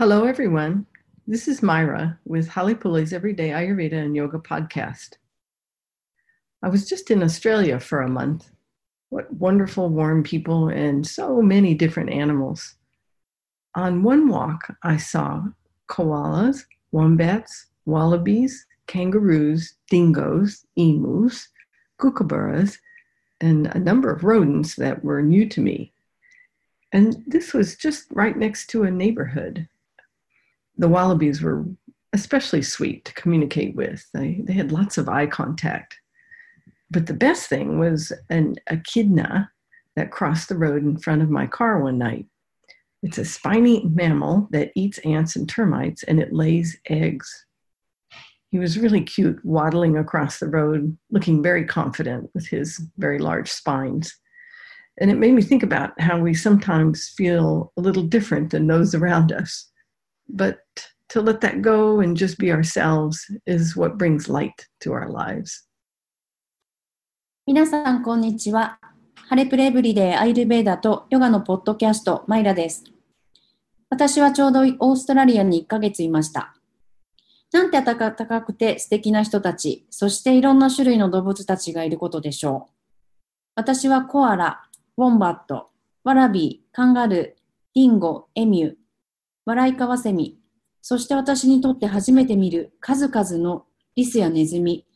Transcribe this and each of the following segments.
Hello, everyone. This is Myra with Halipuli's Everyday Ayurveda and Yoga podcast. I was just in Australia for a month. What wonderful, warm people and so many different animals. On one walk, I saw koalas, wombats, wallabies, kangaroos, dingoes, emus, kookaburras, and a number of rodents that were new to me. And this was just right next to a neighborhood. The wallabies were especially sweet to communicate with. They, they had lots of eye contact. But the best thing was an echidna that crossed the road in front of my car one night. It's a spiny mammal that eats ants and termites and it lays eggs. He was really cute, waddling across the road, looking very confident with his very large spines. And it made me think about how we sometimes feel a little different than those around us. But to let that go and just be ourselves is what brings light to our lives. 皆さん、こんにちは。ハレプレブリデーアイルベーダとヨガのポッドキャスト、マイラです。私はちょうどオーストラリアに1ヶ月いました。なんて暖かくて素敵な人たち、そしていろんな種類の動物たちがいることでしょう。私はコアラ、ウォンバット、ワラビー、カンガルー、ディンゴ、エミュー、ワライカワセミ、そして私にとって初めて見る数々のリスやネズミ、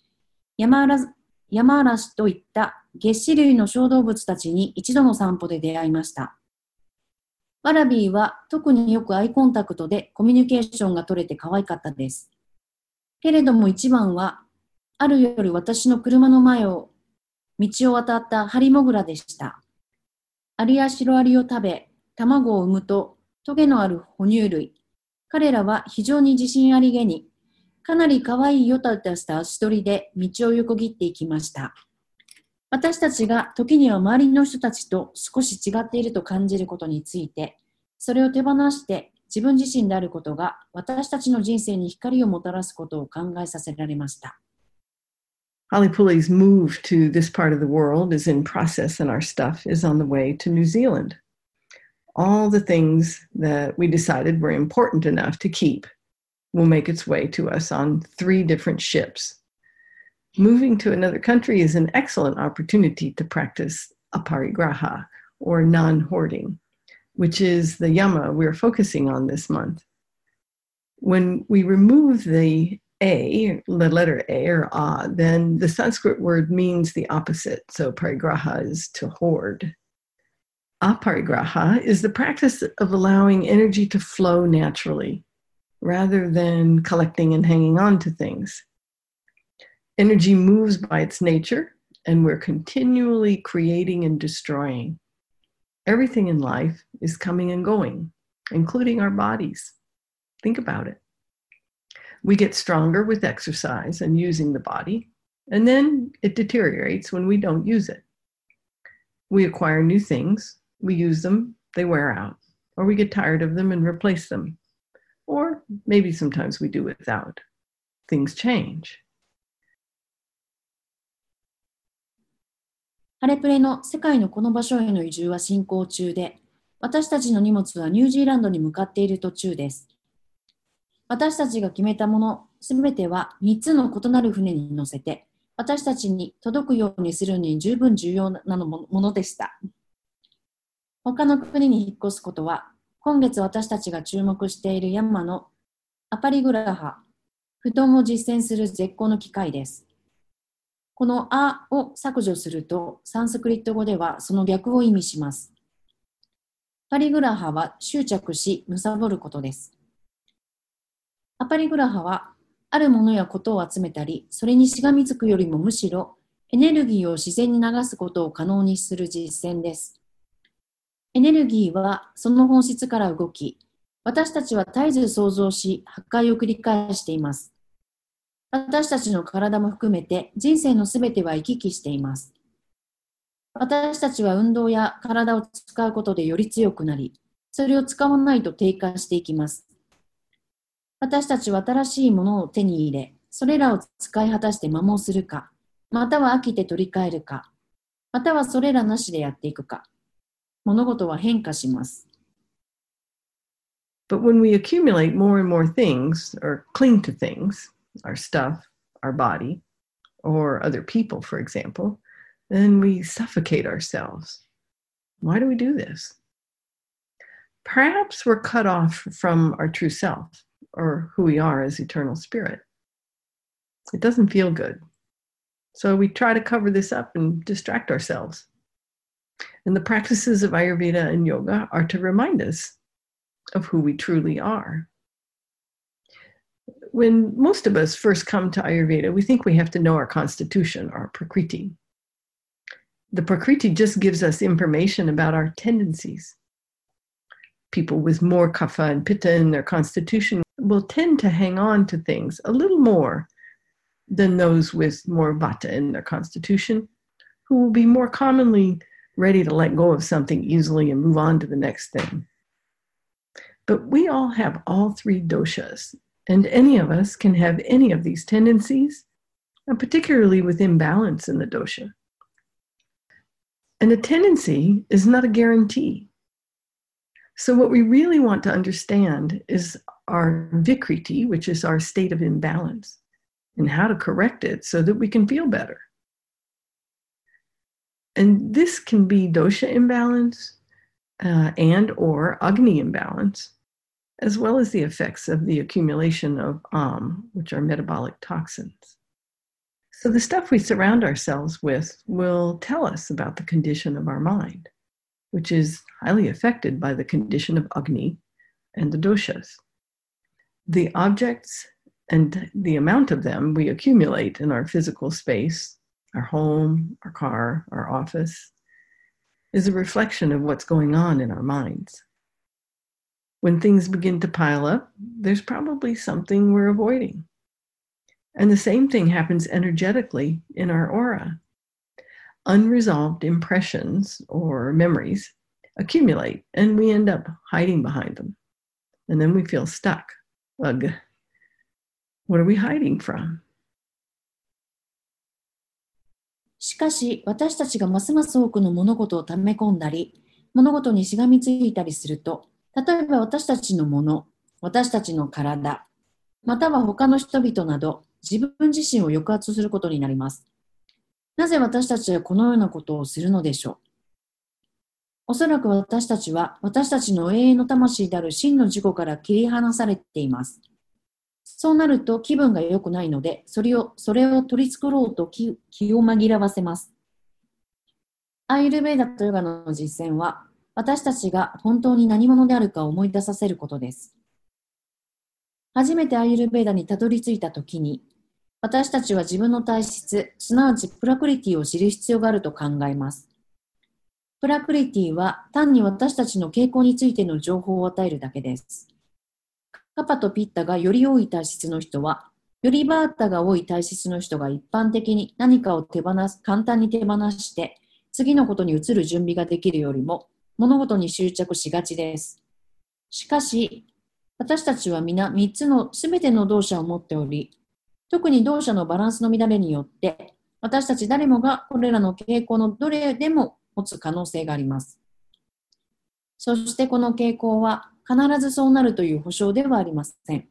ヤマアラシといったげっ歯類の小動物たちに一度の散歩で出会いました。ワラビーは特によくアイコンタクトでコミュニケーションが取れて可愛かったです。けれども一番は、ある夜私の車の前を、道を渡ったハリモグラでした。アリやシロアリを食べ、卵を産むと、トゲのある哺乳類。彼らは非常に自信ありげに、かなり可愛いよたたした足取りで道を横切っていきました。私たちが時には周りの人たちと少し違っていると感じることについて、それを手放して自分自身であることが私たちの人生に光をもたらすことを考えさせられました。Halipuli's move to this part of the world is in process, and our stuff is on the way to New Zealand. All the things that we decided were important enough to keep will make its way to us on three different ships. Moving to another country is an excellent opportunity to practice aparigraha, or non hoarding which is the yama we're focusing on this month. When we remove the a, the letter A or A, then the Sanskrit word means the opposite. So parigraha is to hoard. Aparigraha is the practice of allowing energy to flow naturally rather than collecting and hanging on to things. Energy moves by its nature, and we're continually creating and destroying. Everything in life is coming and going, including our bodies. Think about it. We get stronger with exercise and using the body, and then it deteriorates when we don't use it. We acquire new things, we use them, they wear out, or we get tired of them and replace them. Or maybe sometimes we do without. Things change. ハレプレの世界のこの場所への移住は進行中で、私たちの荷物はニュージーランドに向かっている途中です。私たちが決めたものすべては3つの異なる船に乗せて、私たちに届くようにするに十分重要なものでした。他の国に引っ越すことは、今月私たちが注目している山のアパリグラハ、布団を実践する絶好の機会です。このあを削除すると、サンスクリット語ではその逆を意味します。パリグラハは執着し、貪ることです。アパリグラハは、あるものやことを集めたり、それにしがみつくよりもむしろ、エネルギーを自然に流すことを可能にする実践です。エネルギーはその本質から動き、私たちは絶えず創造し、破壊を繰り返しています。私たちの体も含めて人生のすべては行き来しています。私たちは運動や体を使うことでより強くなり、それを使わないと低下していきます。私たちは新しいものを手に入れ、それらを使い果たして摩耗するか、または飽きて取り替えるか、またはそれらなしでやっていくか、物事は変化します。 But when we accumulate more and more things or cling to things, our stuff, our body, or other people, for example, then we suffocate ourselves. Why do we do this? Perhaps we're cut off from our true self or who we are as eternal spirit. It doesn't feel good. So we try to cover this up and distract ourselves. And the practices of Ayurveda and yoga are to remind us of who we truly are. When most of us first come to Ayurveda, we think we have to know our constitution, our prakriti. The prakriti just gives us information about our tendencies. People with more kapha and pitta in their constitution will tend to hang on to things a little more than those with more vata in their constitution, who will be more commonly ready to let go of something easily and move on to the next thing. But we all have all three doshas, and any of us can have any of these tendencies, and particularly with imbalance in the dosha. And a tendency is not a guarantee. So, what we really want to understand is our vikriti, which is our state of imbalance, and how to correct it so that we can feel better. And this can be dosha imbalance uh, and or agni imbalance, as well as the effects of the accumulation of am, which are metabolic toxins. So the stuff we surround ourselves with will tell us about the condition of our mind, which is highly affected by the condition of agni and the doshas. The objects and the amount of them we accumulate in our physical space our home, our car, our office, is a reflection of what's going on in our minds. When things begin to pile up, there's probably something we're avoiding. And the same thing happens energetically in our aura. Unresolved impressions or memories accumulate, and we end up hiding behind them. And then we feel stuck. Ugh. What are we hiding from? しかし、私たちがますます多くの物事を溜め込んだり、物事にしがみついたりすると、例えば私たちのもの、私たちの体、または他の人々など、自分自身を抑圧することになります。なぜ私たちはこのようなことをするのでしょう？おそらく私たちは私たちの永遠の魂である真の自己から切り離されています。そうなると気分が良くないので、それをそれを取り繕ろうと気を紛らわせます。アイルベーダとヨガの実践は、私たちが本当に何者であるかを思い出させることです。初めてアイルベーダにたどり着いたときに、私たちは自分の体質、すなわちプラクリティを知る必要があると考えます。プラクリティは単に私たちの傾向についての情報を与えるだけです。カパとピッタがより多い体質の人は、よりバータが多い体質の人が一般的に何かを手放す、簡単に手放して、次のことに移る準備ができるよりも、物事に執着しがちです。しかし、私たちは皆3つのすべての動作を持っており、特に動作のバランスの乱れによって、私たち誰もがこれらの傾向のどれでも持つ可能性があります。そしてこの傾向は必ずそうなるという保証ではありません。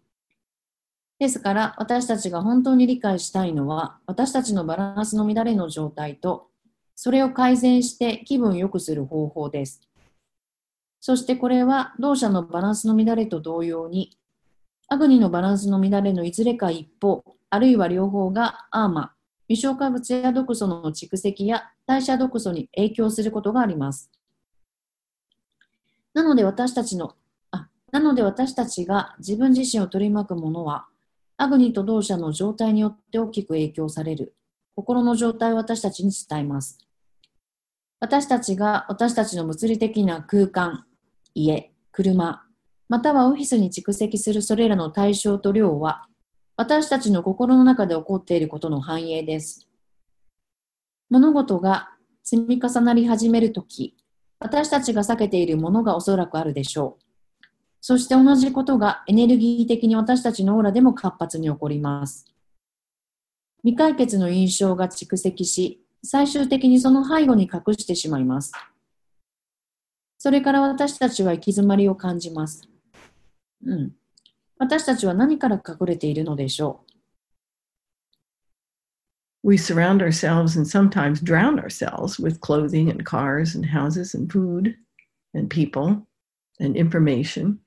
ですから私たちが本当に理解したいのは私たちのバランスの乱れの状態とそれを改善して気分良くする方法です。そしてこれは同社のバランスの乱れと同様にアグニのバランスの乱れのいずれか一方あるいは両方がアーマ未消化物や毒素の蓄積や代謝毒素に影響することがあります。なので私たちのなので私たちが自分自身を取り巻くものは、アグニと同社の状態によって大きく影響される。心の状態を私たちに伝えます。私たちが私たちの物理的な空間、家、車、またはオフィスに蓄積するそれらの対象と量は、私たちの心の中で起こっていることの反映です。物事が積み重なり始めるとき、私たちが避けているものがおそらくあるでしょう。そして同じことがエネルギー的に私たちのオーラでも活発に起こります。未解決の印象が蓄積し、最終的にその背後に隠してしまいます。それから私たちは行き詰まりを感じます。うん。私たちは何から隠れているのでしょう We surround ourselves and sometimes drown ourselves with clothing and cars and houses and food and people and information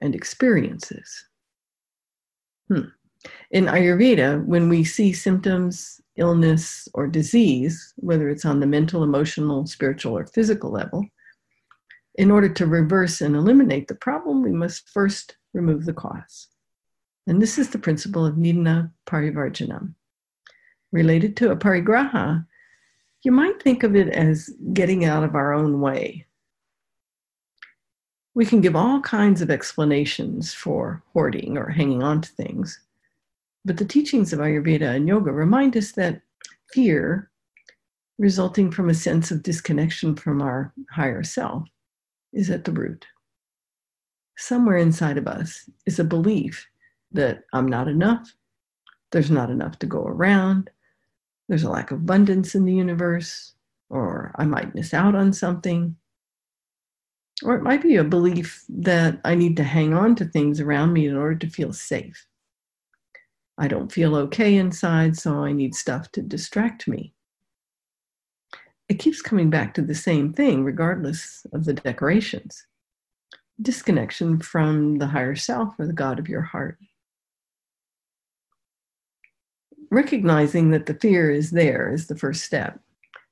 and experiences. Hmm. In Ayurveda, when we see symptoms, illness, or disease, whether it's on the mental, emotional, spiritual, or physical level, in order to reverse and eliminate the problem, we must first remove the cause. And this is the principle of Nidana Parivarjanam. Related to a parigraha, you might think of it as getting out of our own way. We can give all kinds of explanations for hoarding or hanging on to things, but the teachings of Ayurveda and yoga remind us that fear, resulting from a sense of disconnection from our higher self, is at the root. Somewhere inside of us is a belief that I'm not enough, there's not enough to go around, there's a lack of abundance in the universe, or I might miss out on something. Or it might be a belief that I need to hang on to things around me in order to feel safe. I don't feel okay inside, so I need stuff to distract me. It keeps coming back to the same thing, regardless of the decorations disconnection from the higher self or the God of your heart. Recognizing that the fear is there is the first step.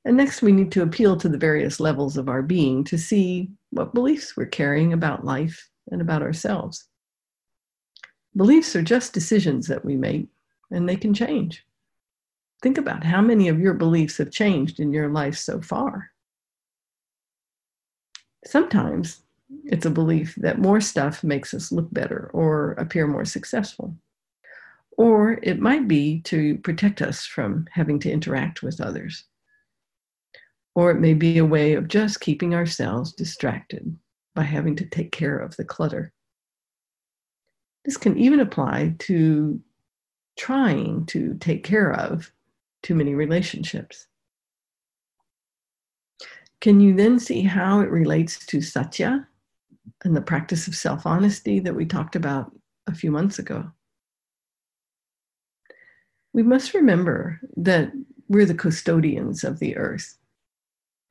And next, we need to appeal to the various levels of our being to see what beliefs we're carrying about life and about ourselves. Beliefs are just decisions that we make, and they can change. Think about how many of your beliefs have changed in your life so far. Sometimes it's a belief that more stuff makes us look better or appear more successful. Or it might be to protect us from having to interact with others. Or it may be a way of just keeping ourselves distracted by having to take care of the clutter. This can even apply to trying to take care of too many relationships. Can you then see how it relates to satya and the practice of self honesty that we talked about a few months ago? We must remember that we're the custodians of the earth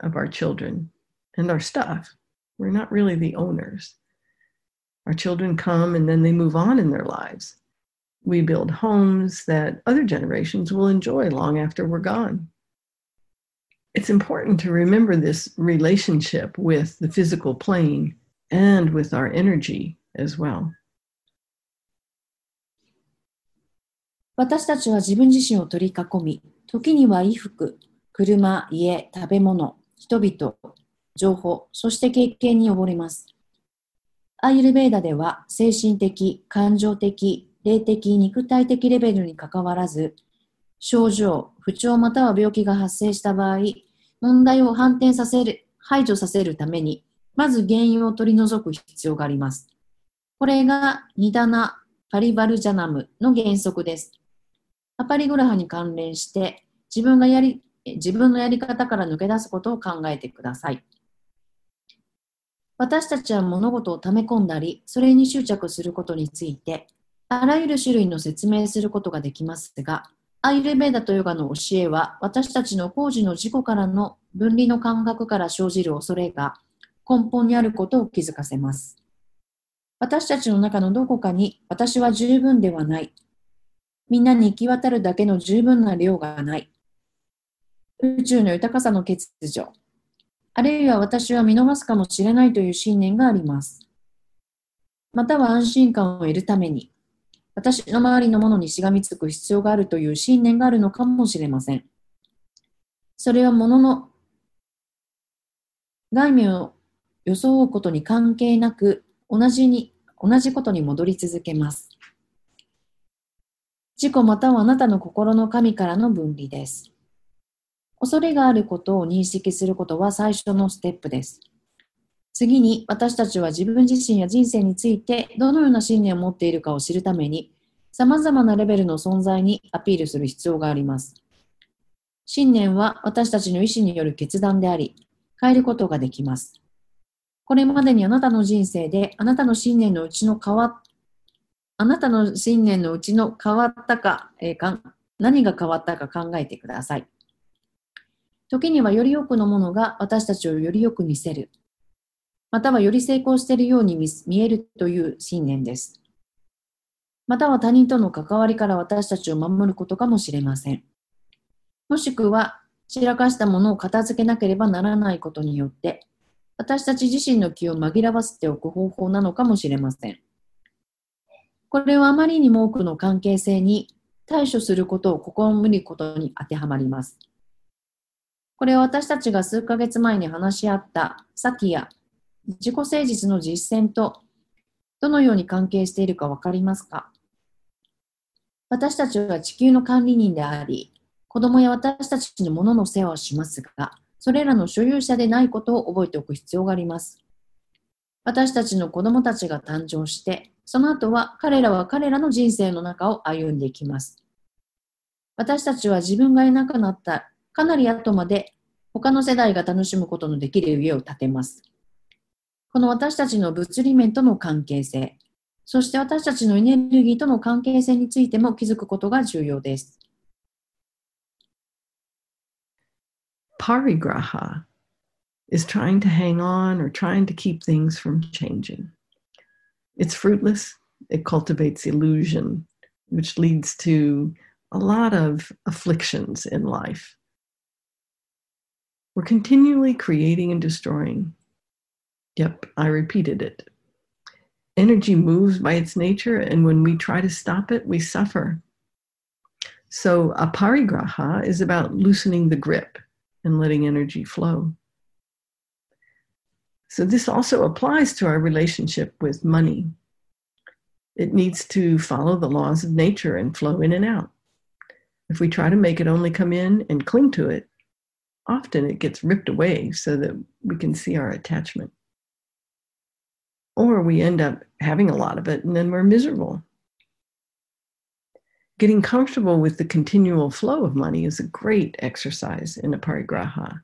of our children and our stuff. We're not really the owners. Our children come and then they move on in their lives. We build homes that other generations will enjoy long after we're gone. It's important to remember this relationship with the physical plane and with our energy as well. 私たちは自分自身を取り囲み、時には衣服、車、家、食べ物、 人々、情報、そして経験に溺れます。アイルベーダでは精神的、感情的、霊的、肉体的レベルにかかわらず、症状、不調または病気が発生した場合、問題を反転させる、排除させるために、まず原因を取り除く必要があります。これがニダナ・パリバルジャナムの原則です。アパリグラハに関連して自分がやり自分のやり方から抜け出すことを考えてください。私たちは物事を溜め込んだり、それに執着することについて、あらゆる種類の説明することができますが、アイルベーダとヨガの教えは、私たちの工事の事故からの分離の感覚から生じる恐れが根本にあることを気づかせます。私たちの中のどこかに、私は十分ではない、みんなに行き渡るだけの十分な量がない。宇宙の豊かさの欠如。あるいは私は見逃すかもしれないという信念があります。または安心感を得るために、私の周りのものにしがみつく必要があるという信念があるのかもしれません。それはものの外面を装うことに関係なく、同じに、同じことに戻り続けます。自己またはあなたの心の神からの分離です。恐れがあることを認識することは最初のステップです。次に私たちは自分自身や人生についてどのような信念を持っているかを知るために様々なレベルの存在にアピールする必要があります。信念は私たちの意思による決断であり、変えることができます。これまでにあなたの人生であなたの信念のうちの変わっあなたの信念のうちの変わったか,、えー、か何が変わったか考えてください。時にはより多くのものが私たちをよりよく見せる。またはより成功しているように見えるという信念です。または他人との関わりから私たちを守ることかもしれません。もしくは散らかしたものを片付けなければならないことによって私たち自身の気を紛らわせておく方法なのかもしれません。これはあまりにも多くの関係性に対処することを試みることに当てはまります。これは私たちが数ヶ月前に話し合った先や自己誠実の実践とどのように関係しているかわかりますか？私たちは地球の管理人であり、子供や私たちのものの世話をしますが、それらの所有者でないことを覚えておく必要があります。私たちの子供たちが誕生して、その後は彼らは彼らの人生の中を歩んでいきます。私たちは自分がいなくなったかなり後まで他の世代が楽しむことのできる家を建てます。この私たちの物理面との関係性、そして私たちのエネルギーとの関係性についても気づくことが重要です。parigraha is trying to hang on or trying to keep things from changing. It's fruitless, it cultivates illusion, which leads to a lot of afflictions in life. We're continually creating and destroying. Yep, I repeated it. Energy moves by its nature, and when we try to stop it, we suffer. So, aparigraha is about loosening the grip and letting energy flow. So, this also applies to our relationship with money. It needs to follow the laws of nature and flow in and out. If we try to make it only come in and cling to it, often it gets ripped away so that we can see our attachment. Or we end up having a lot of it and then we're miserable Getting comfortable with the continual flow of money is a great exercise in a parigraha.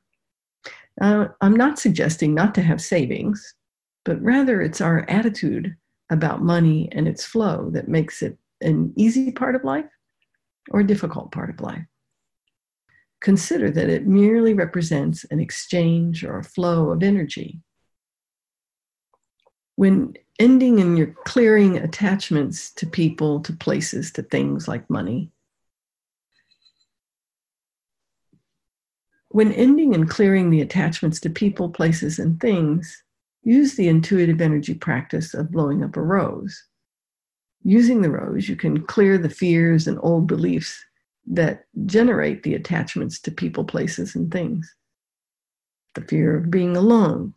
Uh, I'm not suggesting not to have savings, but rather it's our attitude about money and its flow that makes it an easy part of life or a difficult part of life. Consider that it merely represents an exchange or a flow of energy. When ending and you're clearing attachments to people, to places, to things like money. When ending and clearing the attachments to people, places, and things, use the intuitive energy practice of blowing up a rose. Using the rose, you can clear the fears and old beliefs that generate the attachments to people, places, and things. The fear of being alone,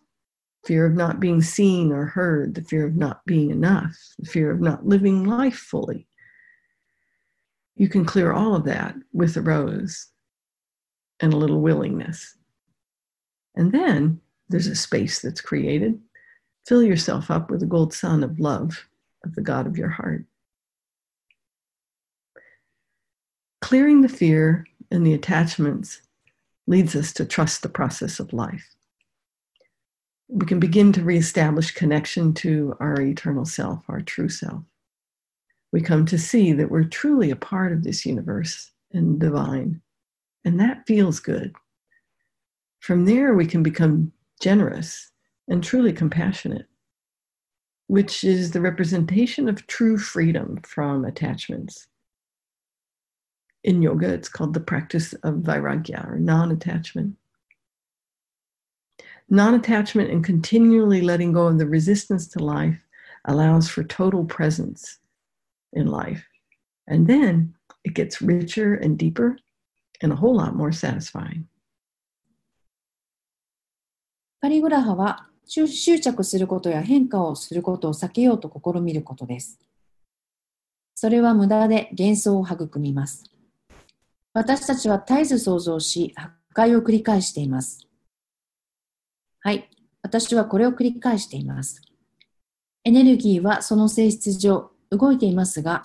fear of not being seen or heard, the fear of not being enough, the fear of not living life fully. You can clear all of that with a rose and a little willingness. And then there's a space that's created. Fill yourself up with the gold sun of love of the God of your heart. Clearing the fear and the attachments leads us to trust the process of life we can begin to reestablish connection to our eternal self, our true self. We come to see that we're truly a part of this universe and divine, and that feels good. From there, we can become generous and truly compassionate, which is the representation of true freedom from attachments In yoga, it's called the practice of vairagya or non attachment. Non attachment and continually letting go of the resistance to life allows for total presence in life. And then it gets richer and deeper and a whole lot more satisfying. パリグラハは執着することや変化をすることを避けようと試みることです。それは無駄で幻想を育みます。 私たちは絶えず想像し、破壊を繰り返しています。はい。私はこれを繰り返しています。エネルギーはその性質上動いていますが、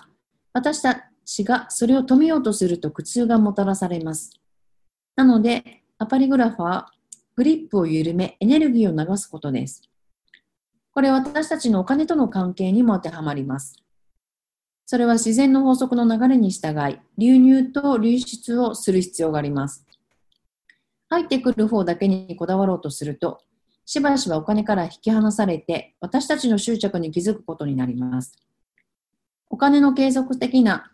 私たちがそれを止めようとすると苦痛がもたらされます。なので、アパリグラファはグリップを緩めエネルギーを流すことです。これは私たちのお金との関係にも当てはまります。それは自然の法則の流れに従い、流入と流出をする必要があります。入ってくる方だけにこだわろうとすると、しばしばお金から引き離されて、私たちの執着に気づくことになります。お金の継続的な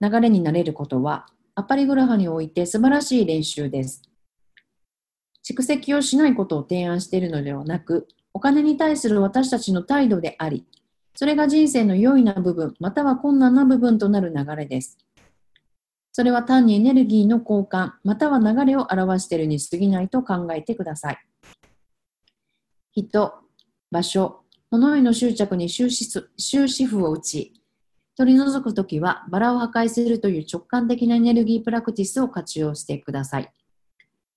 流れになれることは、アパリグラハにおいて素晴らしい練習です。蓄積をしないことを提案しているのではなく、お金に対する私たちの態度であり、それが人生の良いな部分、または困難な部分となる流れです。それは単にエネルギーの交換、または流れを表しているに過ぎないと考えてください。人、場所、物への執着に終止終止符を打ち、取り除くときはバラを破壊するという直感的なエネルギープラクティスを活用してください。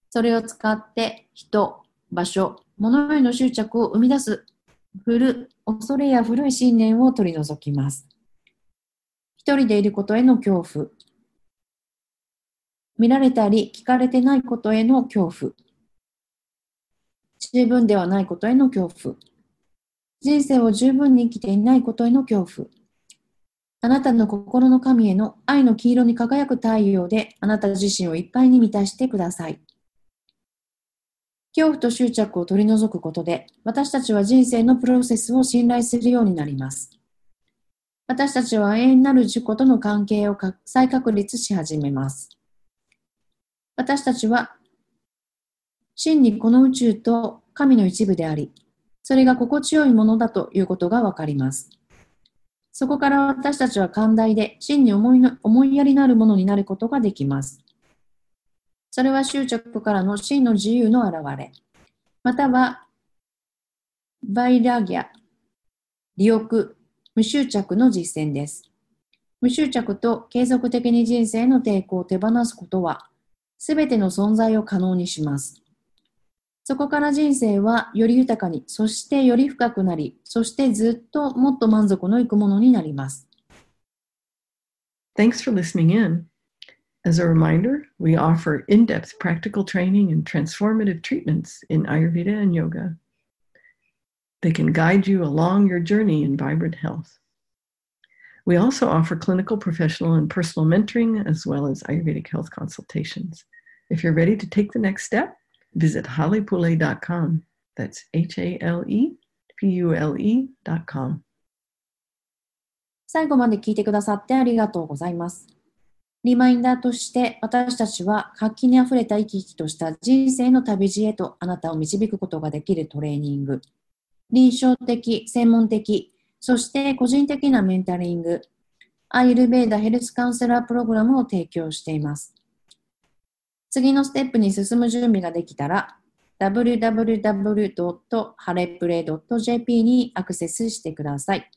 それを使って人、場所、物への執着を生み出す古恐れや古い信念を取り除きます。一人でいることへの恐怖。見られたり聞かれてないことへの恐怖。十分ではないことへの恐怖。人生を十分に生きていないことへの恐怖。あなたの心の神への愛の黄色に輝く太陽であなた自身をいっぱいに満たしてください。恐怖と執着を取り除くことで、私たちは人生のプロセスを信頼するようになります。私たちは永遠なる自己との関係を再確立し始めます。私たちは、真にこの宇宙と神の一部であり、それが心地よいものだということがわかります。そこから私たちは寛大で真に思いの思いやりのあるものになることができます。それは執着からの真の自由の表れ、またはバイラギャ、利欲、無執着の実践です。無執着と継続的に人生の抵抗を手放すことは、すべての存在を可能にします。そこから人生はより豊かに、そしてより深くなり、そしてずっともっと満足のいくものになります。Thanks for listening in. As a reminder, we offer in depth practical training and transformative treatments in Ayurveda and yoga. They can guide you along your journey in vibrant health. We also offer clinical, professional, and personal mentoring, as well as Ayurvedic health consultations. If you're ready to take the next step, visit halipule.com. That's H A L E P U L E.com. 最後まで聞いてくださってありがとうございます。 リマインダーとして私たちは活気にあふれた生き生きとした人生の旅路へとあなたを導くことができるトレーニング、臨床的、専門的、そして個人的なメンタリング、アイルベーダヘルスカウンセラープログラムを提供しています。次のステップに進む準備ができたら www.hareplay.jp にアクセスしてください。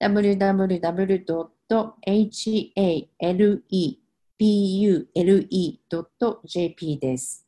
www. hale.pule.jp です。